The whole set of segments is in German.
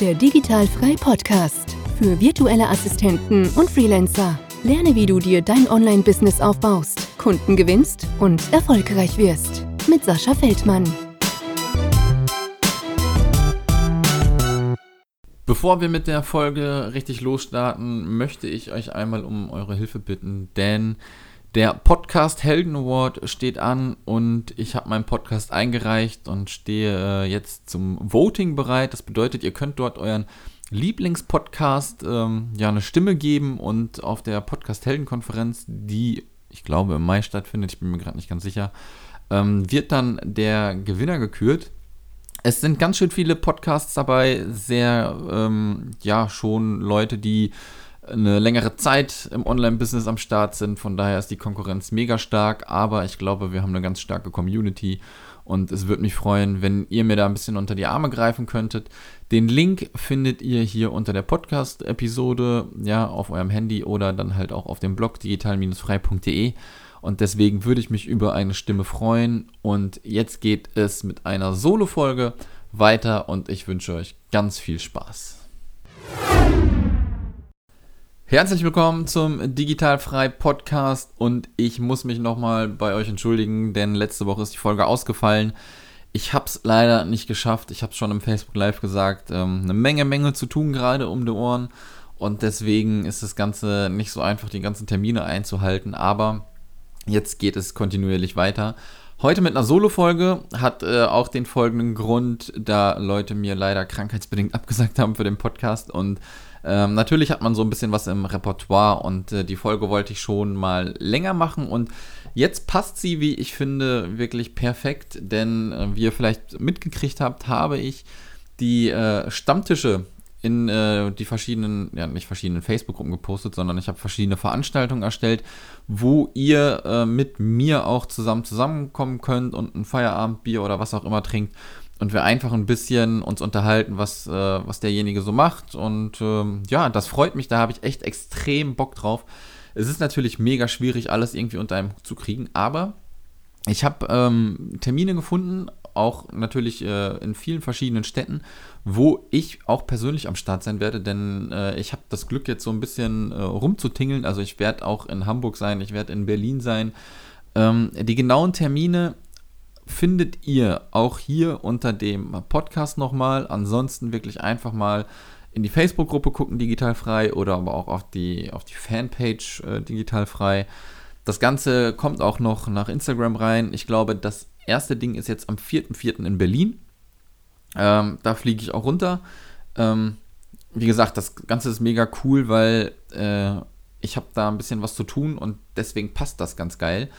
Der Digitalfrei Podcast für virtuelle Assistenten und Freelancer. Lerne, wie du dir dein Online-Business aufbaust, Kunden gewinnst und erfolgreich wirst. Mit Sascha Feldmann. Bevor wir mit der Folge richtig losstarten, möchte ich euch einmal um eure Hilfe bitten, denn der Podcast Helden Award steht an und ich habe meinen Podcast eingereicht und stehe äh, jetzt zum Voting bereit. Das bedeutet, ihr könnt dort euren Lieblingspodcast ähm, ja eine Stimme geben und auf der Podcast Helden Konferenz, die ich glaube im Mai stattfindet, ich bin mir gerade nicht ganz sicher, ähm, wird dann der Gewinner gekürt. Es sind ganz schön viele Podcasts dabei, sehr ähm, ja schon Leute, die eine längere Zeit im Online-Business am Start sind. Von daher ist die Konkurrenz mega stark, aber ich glaube, wir haben eine ganz starke Community und es würde mich freuen, wenn ihr mir da ein bisschen unter die Arme greifen könntet. Den Link findet ihr hier unter der Podcast-Episode, ja, auf eurem Handy oder dann halt auch auf dem Blog digital-frei.de. Und deswegen würde ich mich über eine Stimme freuen. Und jetzt geht es mit einer Solo-Folge weiter und ich wünsche euch ganz viel Spaß. Herzlich willkommen zum Digitalfrei Podcast und ich muss mich nochmal bei euch entschuldigen, denn letzte Woche ist die Folge ausgefallen. Ich habe es leider nicht geschafft. Ich habe es schon im Facebook Live gesagt. Ähm, eine Menge, Menge zu tun gerade um die Ohren und deswegen ist das Ganze nicht so einfach, die ganzen Termine einzuhalten. Aber jetzt geht es kontinuierlich weiter. Heute mit einer Solo-Folge hat äh, auch den folgenden Grund, da Leute mir leider krankheitsbedingt abgesagt haben für den Podcast und ähm, natürlich hat man so ein bisschen was im Repertoire und äh, die Folge wollte ich schon mal länger machen und jetzt passt sie, wie ich finde, wirklich perfekt, denn äh, wie ihr vielleicht mitgekriegt habt, habe ich die äh, Stammtische in äh, die verschiedenen, ja nicht verschiedenen Facebook-Gruppen gepostet, sondern ich habe verschiedene Veranstaltungen erstellt, wo ihr äh, mit mir auch zusammen zusammenkommen könnt und ein Feierabendbier oder was auch immer trinkt und wir einfach ein bisschen uns unterhalten, was, äh, was derjenige so macht. Und ähm, ja, das freut mich, da habe ich echt extrem Bock drauf. Es ist natürlich mega schwierig, alles irgendwie unter einem Hut zu kriegen, aber ich habe ähm, Termine gefunden, auch natürlich äh, in vielen verschiedenen Städten, wo ich auch persönlich am Start sein werde, denn äh, ich habe das Glück jetzt so ein bisschen äh, rumzutingeln. Also ich werde auch in Hamburg sein, ich werde in Berlin sein. Ähm, die genauen Termine findet ihr auch hier unter dem Podcast nochmal. Ansonsten wirklich einfach mal in die Facebook-Gruppe gucken, digital frei, oder aber auch auf die, auf die Fanpage äh, digital frei. Das Ganze kommt auch noch nach Instagram rein. Ich glaube, das erste Ding ist jetzt am 4.4. in Berlin. Ähm, da fliege ich auch runter. Ähm, wie gesagt, das Ganze ist mega cool, weil äh, ich habe da ein bisschen was zu tun und deswegen passt das ganz geil.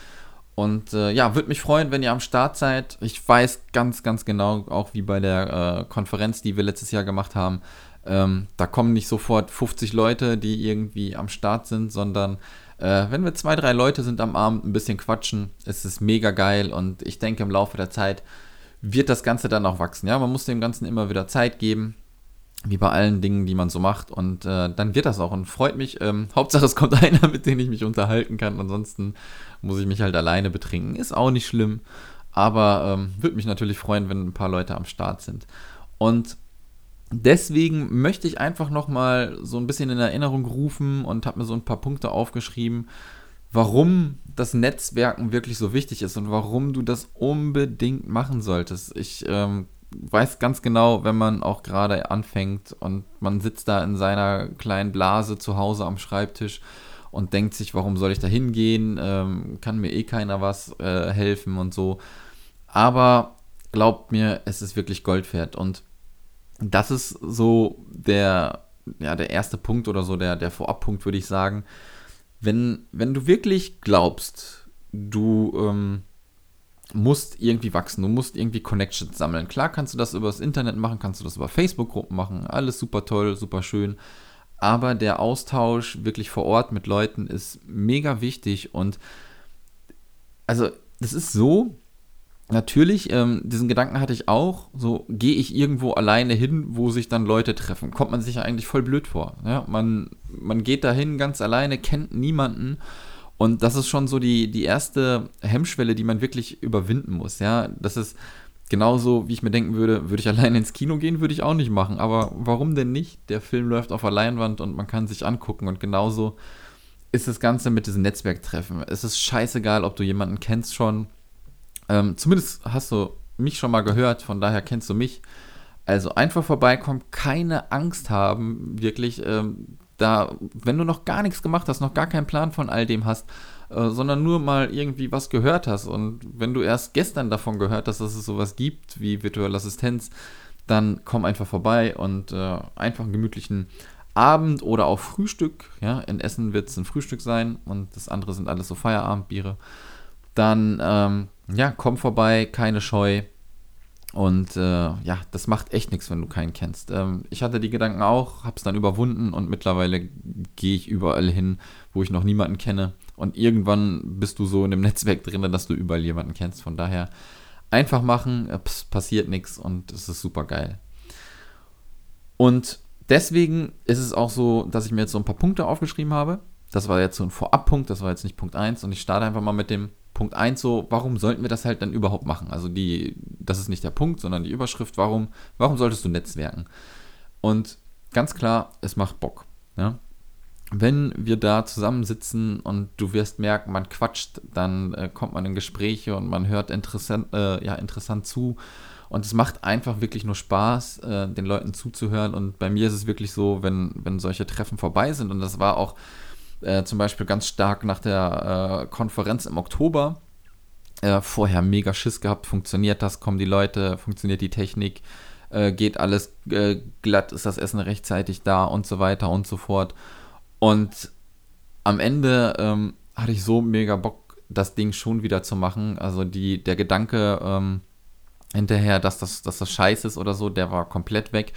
Und äh, ja, würde mich freuen, wenn ihr am Start seid. Ich weiß ganz, ganz genau, auch wie bei der äh, Konferenz, die wir letztes Jahr gemacht haben, ähm, da kommen nicht sofort 50 Leute, die irgendwie am Start sind, sondern äh, wenn wir zwei, drei Leute sind am Abend, ein bisschen quatschen, ist es mega geil und ich denke, im Laufe der Zeit wird das Ganze dann auch wachsen. Ja, man muss dem Ganzen immer wieder Zeit geben wie bei allen Dingen, die man so macht. Und äh, dann wird das auch und freut mich. Ähm, Hauptsache, es kommt einer, mit dem ich mich unterhalten kann. Ansonsten muss ich mich halt alleine betrinken. Ist auch nicht schlimm. Aber ähm, würde mich natürlich freuen, wenn ein paar Leute am Start sind. Und deswegen möchte ich einfach nochmal so ein bisschen in Erinnerung rufen und habe mir so ein paar Punkte aufgeschrieben, warum das Netzwerken wirklich so wichtig ist und warum du das unbedingt machen solltest. Ich ähm, weiß ganz genau, wenn man auch gerade anfängt und man sitzt da in seiner kleinen Blase zu Hause am Schreibtisch und denkt sich, warum soll ich da hingehen? Ähm, kann mir eh keiner was äh, helfen und so. Aber glaubt mir, es ist wirklich Gold wert. Und das ist so der, ja, der erste Punkt oder so der, der Vorabpunkt, würde ich sagen. Wenn, wenn du wirklich glaubst, du ähm, musst irgendwie wachsen, du musst irgendwie Connections sammeln. Klar kannst du das über das Internet machen, kannst du das über Facebook-Gruppen machen, alles super toll, super schön. Aber der Austausch wirklich vor Ort mit Leuten ist mega wichtig und also das ist so, natürlich, ähm, diesen Gedanken hatte ich auch, so gehe ich irgendwo alleine hin, wo sich dann Leute treffen. Kommt man sich ja eigentlich voll blöd vor. Ja? Man, man geht dahin ganz alleine, kennt niemanden und das ist schon so die, die erste Hemmschwelle, die man wirklich überwinden muss. Ja, das ist Genauso wie ich mir denken würde, würde ich allein ins Kino gehen, würde ich auch nicht machen. Aber warum denn nicht? Der Film läuft auf der Leinwand und man kann sich angucken. Und genauso ist das Ganze mit diesen Netzwerktreffen. Es ist scheißegal, ob du jemanden kennst schon. Ähm, zumindest hast du mich schon mal gehört, von daher kennst du mich. Also einfach vorbeikommen, keine Angst haben, wirklich. Ähm, da, wenn du noch gar nichts gemacht hast, noch gar keinen Plan von all dem hast, äh, sondern nur mal irgendwie was gehört hast und wenn du erst gestern davon gehört hast, dass es sowas gibt wie virtuelle Assistenz, dann komm einfach vorbei und äh, einfach einen gemütlichen Abend oder auch Frühstück. Ja, in Essen wird es ein Frühstück sein und das andere sind alles so Feierabendbiere. Dann, ähm, ja, komm vorbei, keine Scheu. Und äh, ja, das macht echt nichts, wenn du keinen kennst. Ähm, ich hatte die Gedanken auch, habe es dann überwunden und mittlerweile gehe ich überall hin, wo ich noch niemanden kenne. Und irgendwann bist du so in dem Netzwerk drin, dass du überall jemanden kennst. Von daher einfach machen, es passiert nichts und es ist super geil. Und deswegen ist es auch so, dass ich mir jetzt so ein paar Punkte aufgeschrieben habe. Das war jetzt so ein Vorabpunkt, das war jetzt nicht Punkt 1 und ich starte einfach mal mit dem Punkt 1 so, warum sollten wir das halt dann überhaupt machen? Also die, das ist nicht der Punkt, sondern die Überschrift, warum, warum solltest du Netzwerken? Und ganz klar, es macht Bock. Ja? Wenn wir da zusammensitzen und du wirst merken, man quatscht, dann äh, kommt man in Gespräche und man hört interessant, äh, ja, interessant zu. Und es macht einfach wirklich nur Spaß, äh, den Leuten zuzuhören. Und bei mir ist es wirklich so, wenn, wenn solche Treffen vorbei sind, und das war auch äh, zum Beispiel ganz stark nach der äh, Konferenz im Oktober. Äh, vorher mega Schiss gehabt, funktioniert das, kommen die Leute, funktioniert die Technik, äh, geht alles äh, glatt, ist das Essen rechtzeitig da und so weiter und so fort. Und am Ende ähm, hatte ich so mega Bock, das Ding schon wieder zu machen. Also die, der Gedanke ähm, hinterher, dass das, dass das scheiße ist oder so, der war komplett weg.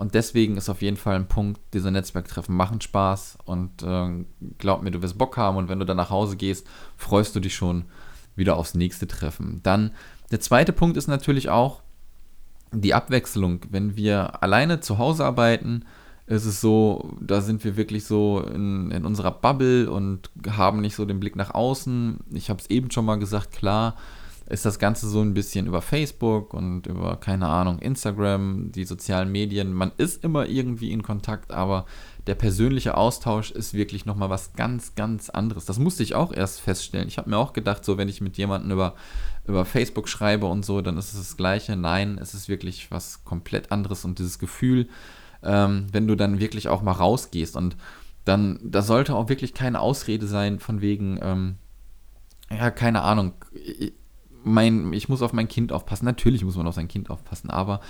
Und deswegen ist auf jeden Fall ein Punkt, diese Netzwerktreffen machen Spaß und äh, glaub mir, du wirst Bock haben und wenn du dann nach Hause gehst, freust du dich schon wieder aufs nächste Treffen. Dann der zweite Punkt ist natürlich auch die Abwechslung. Wenn wir alleine zu Hause arbeiten, ist es so, da sind wir wirklich so in, in unserer Bubble und haben nicht so den Blick nach außen. Ich habe es eben schon mal gesagt, klar, ist das Ganze so ein bisschen über Facebook und über, keine Ahnung, Instagram, die sozialen Medien. Man ist immer irgendwie in Kontakt, aber der persönliche Austausch ist wirklich nochmal was ganz, ganz anderes. Das musste ich auch erst feststellen. Ich habe mir auch gedacht, so wenn ich mit jemandem über, über Facebook schreibe und so, dann ist es das Gleiche. Nein, es ist wirklich was komplett anderes und dieses Gefühl, ähm, wenn du dann wirklich auch mal rausgehst und dann, da sollte auch wirklich keine Ausrede sein von wegen, ähm, ja, keine Ahnung, mein, ich muss auf mein Kind aufpassen. Natürlich muss man auf sein Kind aufpassen, aber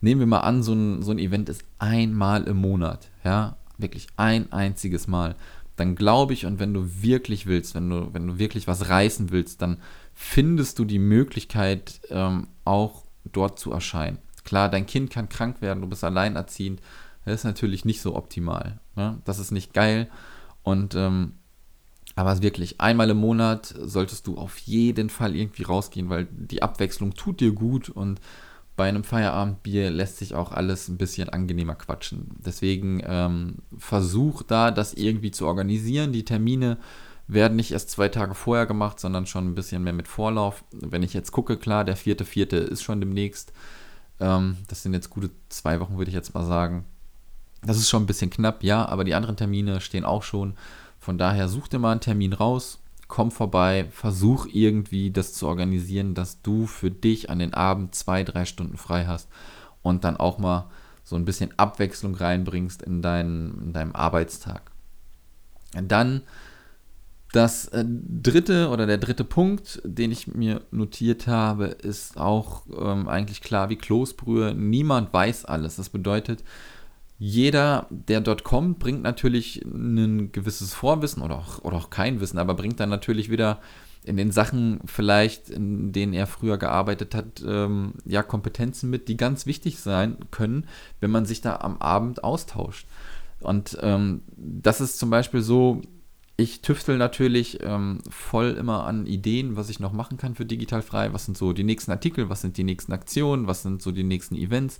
nehmen wir mal an, so ein, so ein Event ist einmal im Monat, ja, wirklich ein einziges Mal. Dann glaube ich, und wenn du wirklich willst, wenn du, wenn du wirklich was reißen willst, dann findest du die Möglichkeit, ähm, auch dort zu erscheinen. Klar, dein Kind kann krank werden, du bist alleinerziehend. Das ist natürlich nicht so optimal. Ne? Das ist nicht geil. Und ähm, aber wirklich, einmal im Monat solltest du auf jeden Fall irgendwie rausgehen, weil die Abwechslung tut dir gut und bei einem Feierabendbier lässt sich auch alles ein bisschen angenehmer quatschen. Deswegen ähm, versuch da, das irgendwie zu organisieren. Die Termine werden nicht erst zwei Tage vorher gemacht, sondern schon ein bisschen mehr mit Vorlauf. Wenn ich jetzt gucke, klar, der vierte, vierte ist schon demnächst. Ähm, das sind jetzt gute zwei Wochen, würde ich jetzt mal sagen. Das ist schon ein bisschen knapp, ja, aber die anderen Termine stehen auch schon. Von daher such dir mal einen Termin raus, komm vorbei, versuch irgendwie das zu organisieren, dass du für dich an den Abend zwei, drei Stunden frei hast und dann auch mal so ein bisschen Abwechslung reinbringst in, dein, in deinem Arbeitstag. Dann das äh, dritte oder der dritte Punkt, den ich mir notiert habe, ist auch ähm, eigentlich klar wie Kloßbrühe. Niemand weiß alles. Das bedeutet, jeder, der dort kommt, bringt natürlich ein gewisses Vorwissen oder auch, oder auch kein Wissen, aber bringt dann natürlich wieder in den Sachen vielleicht, in denen er früher gearbeitet hat, ähm, ja, Kompetenzen mit, die ganz wichtig sein können, wenn man sich da am Abend austauscht. Und ähm, das ist zum Beispiel so, ich tüftel natürlich ähm, voll immer an Ideen, was ich noch machen kann für digital frei. Was sind so die nächsten Artikel, was sind die nächsten Aktionen, was sind so die nächsten Events.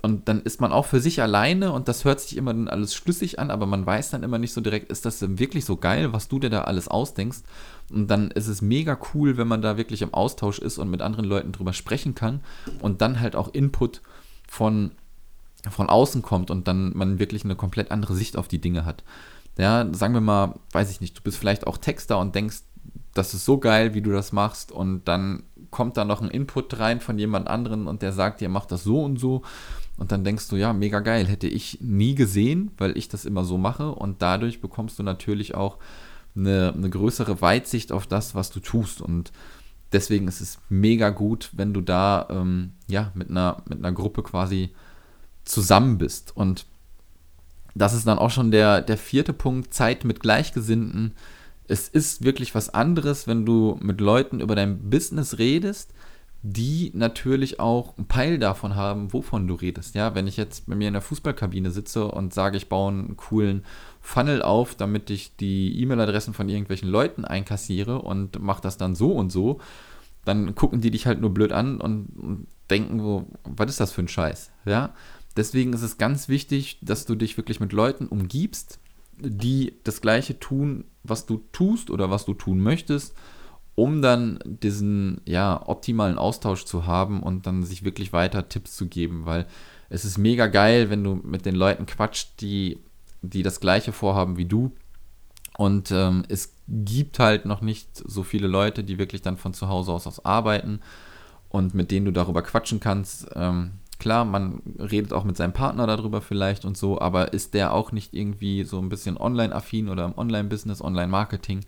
Und dann ist man auch für sich alleine und das hört sich immer dann alles schlüssig an, aber man weiß dann immer nicht so direkt, ist das denn wirklich so geil, was du dir da alles ausdenkst? Und dann ist es mega cool, wenn man da wirklich im Austausch ist und mit anderen Leuten drüber sprechen kann und dann halt auch Input von, von außen kommt und dann man wirklich eine komplett andere Sicht auf die Dinge hat. Ja, sagen wir mal, weiß ich nicht, du bist vielleicht auch Texter und denkst, das ist so geil, wie du das machst und dann kommt da noch ein Input rein von jemand anderen und der sagt dir, mach das so und so und dann denkst du, ja, mega geil, hätte ich nie gesehen, weil ich das immer so mache. Und dadurch bekommst du natürlich auch eine, eine größere Weitsicht auf das, was du tust. Und deswegen ist es mega gut, wenn du da ähm, ja, mit, einer, mit einer Gruppe quasi zusammen bist. Und das ist dann auch schon der, der vierte Punkt, Zeit mit Gleichgesinnten. Es ist wirklich was anderes, wenn du mit Leuten über dein Business redest, die natürlich auch einen Peil davon haben, wovon du redest. Ja, wenn ich jetzt bei mir in der Fußballkabine sitze und sage, ich baue einen coolen Funnel auf, damit ich die E-Mail-Adressen von irgendwelchen Leuten einkassiere und mache das dann so und so, dann gucken die dich halt nur blöd an und, denken, wo, was ist das für ein Scheiß? Ja, deswegen ist es ganz wichtig, dass du dich wirklich mit Leuten umgibst, die das Gleiche tun, was du tust oder was du tun möchtest um dann diesen ja, optimalen Austausch zu haben und dann sich wirklich weiter Tipps zu geben, weil es ist mega geil, wenn du mit den Leuten quatscht, die, die das gleiche vorhaben wie du. Und ähm, es gibt halt noch nicht so viele Leute, die wirklich dann von zu Hause aus, aus arbeiten und mit denen du darüber quatschen kannst. Ähm, klar, man redet auch mit seinem Partner darüber vielleicht und so, aber ist der auch nicht irgendwie so ein bisschen online-affin oder im Online-Business, Online-Marketing?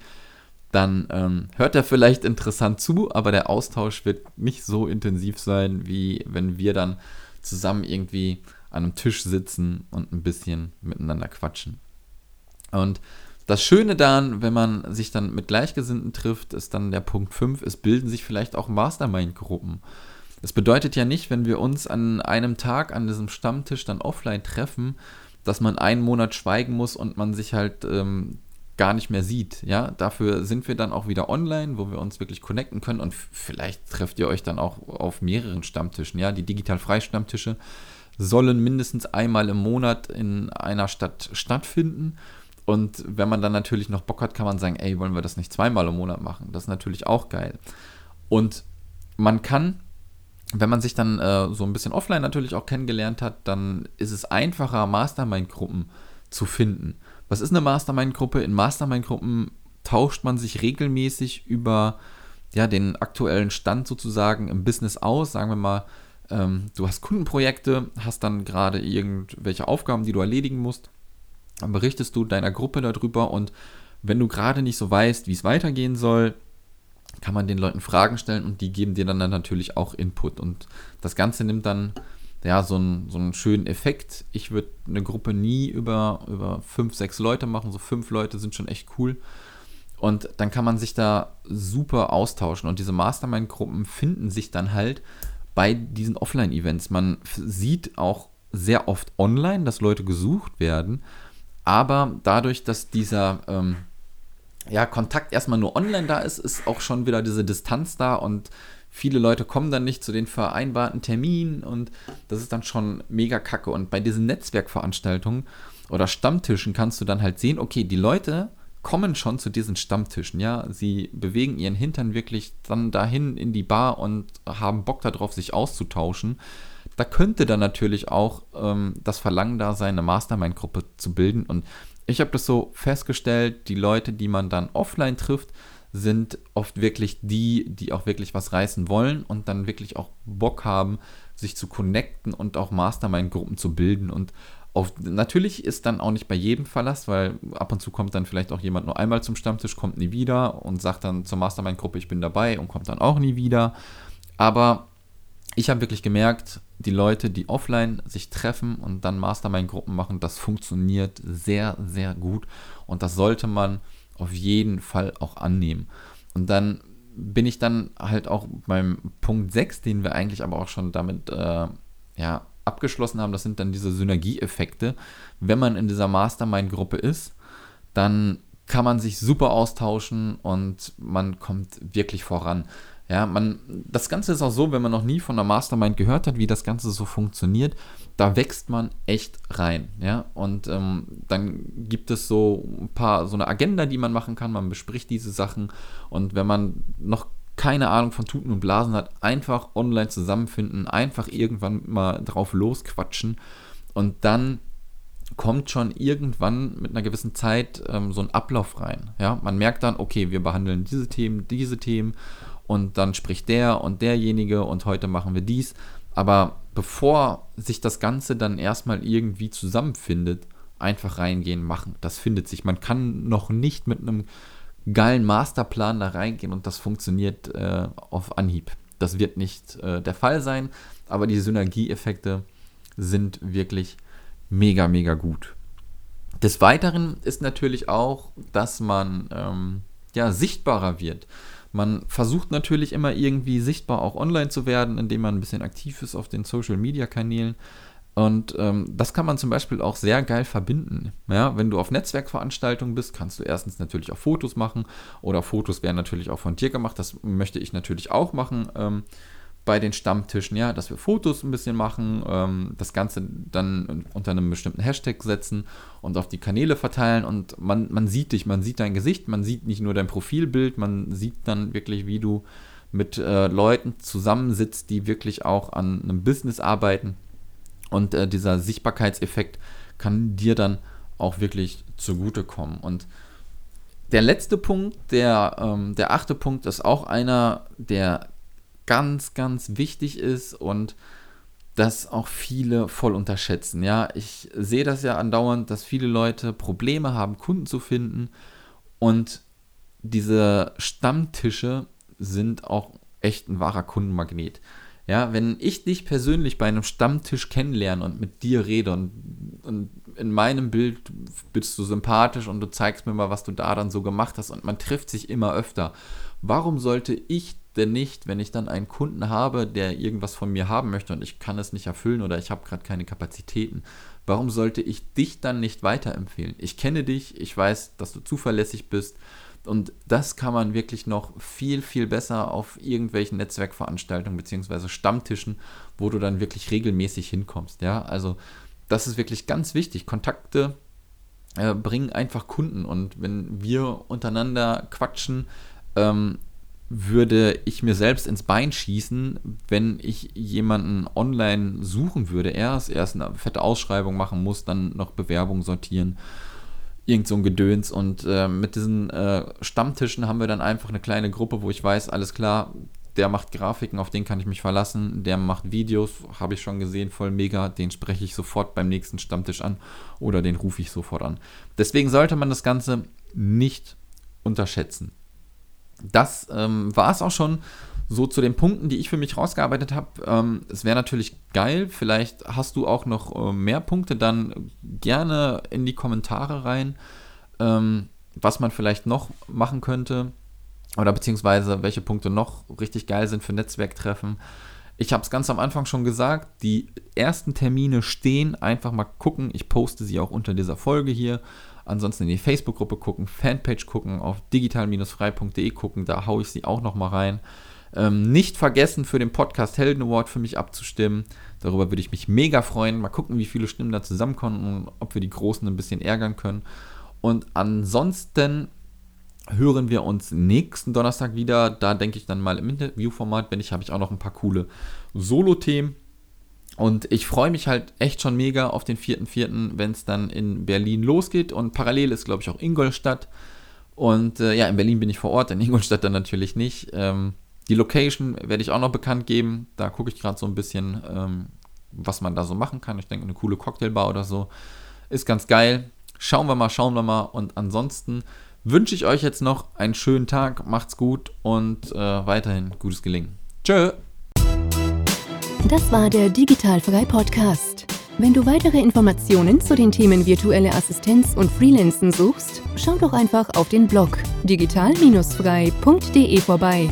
Dann ähm, hört er vielleicht interessant zu, aber der Austausch wird nicht so intensiv sein, wie wenn wir dann zusammen irgendwie an einem Tisch sitzen und ein bisschen miteinander quatschen. Und das Schöne daran, wenn man sich dann mit Gleichgesinnten trifft, ist dann der Punkt 5, es bilden sich vielleicht auch Mastermind-Gruppen. Das bedeutet ja nicht, wenn wir uns an einem Tag an diesem Stammtisch dann offline treffen, dass man einen Monat schweigen muss und man sich halt ähm, gar nicht mehr sieht. Ja, dafür sind wir dann auch wieder online, wo wir uns wirklich connecten können und vielleicht trefft ihr euch dann auch auf mehreren Stammtischen. Ja, die digital frei Stammtische sollen mindestens einmal im Monat in einer Stadt stattfinden. Und wenn man dann natürlich noch Bock hat, kann man sagen, ey, wollen wir das nicht zweimal im Monat machen? Das ist natürlich auch geil. Und man kann, wenn man sich dann äh, so ein bisschen offline natürlich auch kennengelernt hat, dann ist es einfacher, Mastermind-Gruppen zu finden. Was ist eine Mastermind-Gruppe? In Mastermind-Gruppen tauscht man sich regelmäßig über ja, den aktuellen Stand sozusagen im Business aus. Sagen wir mal, ähm, du hast Kundenprojekte, hast dann gerade irgendwelche Aufgaben, die du erledigen musst. Dann berichtest du deiner Gruppe darüber und wenn du gerade nicht so weißt, wie es weitergehen soll, kann man den Leuten Fragen stellen und die geben dir dann, dann natürlich auch Input. Und das Ganze nimmt dann ja, so, ein, so einen schönen Effekt. Ich würde eine Gruppe nie über, über fünf, sechs Leute machen. So fünf Leute sind schon echt cool. Und dann kann man sich da super austauschen. Und diese Mastermind-Gruppen finden sich dann halt bei diesen Offline-Events. Man sieht auch sehr oft online, dass Leute gesucht werden. Aber dadurch, dass dieser ähm, ja, Kontakt erstmal nur online da ist, ist auch schon wieder diese Distanz da und viele Leute kommen dann nicht zu den vereinbarten Terminen und das ist dann schon mega kacke. Und bei diesen Netzwerkveranstaltungen oder Stammtischen kannst du dann halt sehen, okay, die Leute kommen schon zu diesen Stammtischen, ja, sie bewegen ihren Hintern wirklich dann dahin in die Bar und haben Bock darauf, sich auszutauschen. Da könnte dann natürlich auch ähm, das Verlangen da sein, eine Mastermind-Gruppe zu bilden. Und ich habe das so festgestellt, die Leute, die man dann offline trifft, sind oft wirklich die, die auch wirklich was reißen wollen und dann wirklich auch Bock haben, sich zu connecten und auch Mastermind-Gruppen zu bilden. Und auf, natürlich ist dann auch nicht bei jedem Verlass, weil ab und zu kommt dann vielleicht auch jemand nur einmal zum Stammtisch, kommt nie wieder und sagt dann zur Mastermind-Gruppe, ich bin dabei und kommt dann auch nie wieder. Aber ich habe wirklich gemerkt, die Leute, die offline sich treffen und dann Mastermind-Gruppen machen, das funktioniert sehr, sehr gut. Und das sollte man auf jeden Fall auch annehmen. Und dann bin ich dann halt auch beim Punkt 6, den wir eigentlich aber auch schon damit äh, ja, abgeschlossen haben. Das sind dann diese Synergieeffekte. Wenn man in dieser Mastermind-Gruppe ist, dann kann man sich super austauschen und man kommt wirklich voran. Ja, man, das Ganze ist auch so, wenn man noch nie von der Mastermind gehört hat, wie das Ganze so funktioniert, da wächst man echt rein. Ja, und ähm, dann gibt es so ein paar, so eine Agenda, die man machen kann. Man bespricht diese Sachen. Und wenn man noch keine Ahnung von Tuten und Blasen hat, einfach online zusammenfinden, einfach irgendwann mal drauf losquatschen und dann kommt schon irgendwann mit einer gewissen Zeit ähm, so ein Ablauf rein. Ja, man merkt dann, okay, wir behandeln diese Themen, diese Themen und dann spricht der und derjenige und heute machen wir dies. Aber bevor sich das Ganze dann erstmal irgendwie zusammenfindet, einfach reingehen, machen. Das findet sich. Man kann noch nicht mit einem geilen Masterplan da reingehen und das funktioniert äh, auf Anhieb. Das wird nicht äh, der Fall sein, aber die Synergieeffekte sind wirklich mega, mega gut. Des Weiteren ist natürlich auch, dass man ähm, ja, sichtbarer wird. Man versucht natürlich immer irgendwie sichtbar auch online zu werden, indem man ein bisschen aktiv ist auf den Social-Media-Kanälen. Und ähm, das kann man zum Beispiel auch sehr geil verbinden. Ja, wenn du auf Netzwerkveranstaltungen bist, kannst du erstens natürlich auch Fotos machen oder Fotos werden natürlich auch von dir gemacht. Das möchte ich natürlich auch machen. Ähm, bei den Stammtischen, ja, dass wir Fotos ein bisschen machen, ähm, das Ganze dann unter einem bestimmten Hashtag setzen und auf die Kanäle verteilen. Und man, man sieht dich, man sieht dein Gesicht, man sieht nicht nur dein Profilbild, man sieht dann wirklich, wie du mit äh, Leuten zusammensitzt, die wirklich auch an einem Business arbeiten. Und äh, dieser Sichtbarkeitseffekt kann dir dann auch wirklich zugutekommen. Und der letzte Punkt, der, ähm, der achte Punkt, ist auch einer, der ganz, ganz wichtig ist und das auch viele voll unterschätzen. Ja, ich sehe das ja andauernd, dass viele Leute Probleme haben, Kunden zu finden und diese Stammtische sind auch echt ein wahrer Kundenmagnet. Ja, wenn ich dich persönlich bei einem Stammtisch kennenlerne und mit dir rede und, und, in meinem Bild bist du sympathisch und du zeigst mir mal, was du da dann so gemacht hast und man trifft sich immer öfter. Warum sollte ich denn nicht, wenn ich dann einen Kunden habe, der irgendwas von mir haben möchte und ich kann es nicht erfüllen oder ich habe gerade keine Kapazitäten, warum sollte ich dich dann nicht weiterempfehlen? Ich kenne dich, ich weiß, dass du zuverlässig bist und das kann man wirklich noch viel, viel besser auf irgendwelchen Netzwerkveranstaltungen bzw. Stammtischen, wo du dann wirklich regelmäßig hinkommst. Ja, also das ist wirklich ganz wichtig. Kontakte äh, bringen einfach Kunden und wenn wir untereinander quatschen, ähm, würde ich mir selbst ins Bein schießen, wenn ich jemanden online suchen würde. Erst, erst eine fette Ausschreibung machen muss, dann noch Bewerbung sortieren, irgend so ein Gedöns. Und äh, mit diesen äh, Stammtischen haben wir dann einfach eine kleine Gruppe, wo ich weiß, alles klar, der macht Grafiken, auf den kann ich mich verlassen, der macht Videos, habe ich schon gesehen, voll mega, den spreche ich sofort beim nächsten Stammtisch an oder den rufe ich sofort an. Deswegen sollte man das Ganze nicht unterschätzen das ähm, war es auch schon so zu den Punkten, die ich für mich rausgearbeitet habe. Ähm, es wäre natürlich geil. Vielleicht hast du auch noch äh, mehr Punkte, dann gerne in die Kommentare rein, ähm, was man vielleicht noch machen könnte oder beziehungsweise welche Punkte noch richtig geil sind für Netzwerktreffen. Ich habe es ganz am Anfang schon gesagt, die ersten Termine stehen. Einfach mal gucken. Ich poste sie auch unter dieser Folge hier. Ansonsten in die Facebook-Gruppe gucken, Fanpage gucken, auf digital-frei.de gucken, da haue ich sie auch nochmal rein. Ähm, nicht vergessen, für den Podcast Helden Award für mich abzustimmen. Darüber würde ich mich mega freuen. Mal gucken, wie viele Stimmen da zusammenkommen und ob wir die Großen ein bisschen ärgern können. Und ansonsten hören wir uns nächsten Donnerstag wieder. Da denke ich dann mal im Interviewformat, wenn ich, habe ich auch noch ein paar coole Solo-Themen. Und ich freue mich halt echt schon mega auf den 4.4., wenn es dann in Berlin losgeht. Und parallel ist, glaube ich, auch Ingolstadt. Und äh, ja, in Berlin bin ich vor Ort, in Ingolstadt dann natürlich nicht. Ähm, die Location werde ich auch noch bekannt geben. Da gucke ich gerade so ein bisschen, ähm, was man da so machen kann. Ich denke, eine coole Cocktailbar oder so ist ganz geil. Schauen wir mal, schauen wir mal. Und ansonsten wünsche ich euch jetzt noch einen schönen Tag. Macht's gut und äh, weiterhin gutes Gelingen. Tschö! Das war der Digitalfrei Podcast. Wenn du weitere Informationen zu den Themen virtuelle Assistenz und Freelancen suchst, schau doch einfach auf den Blog digital-frei.de vorbei.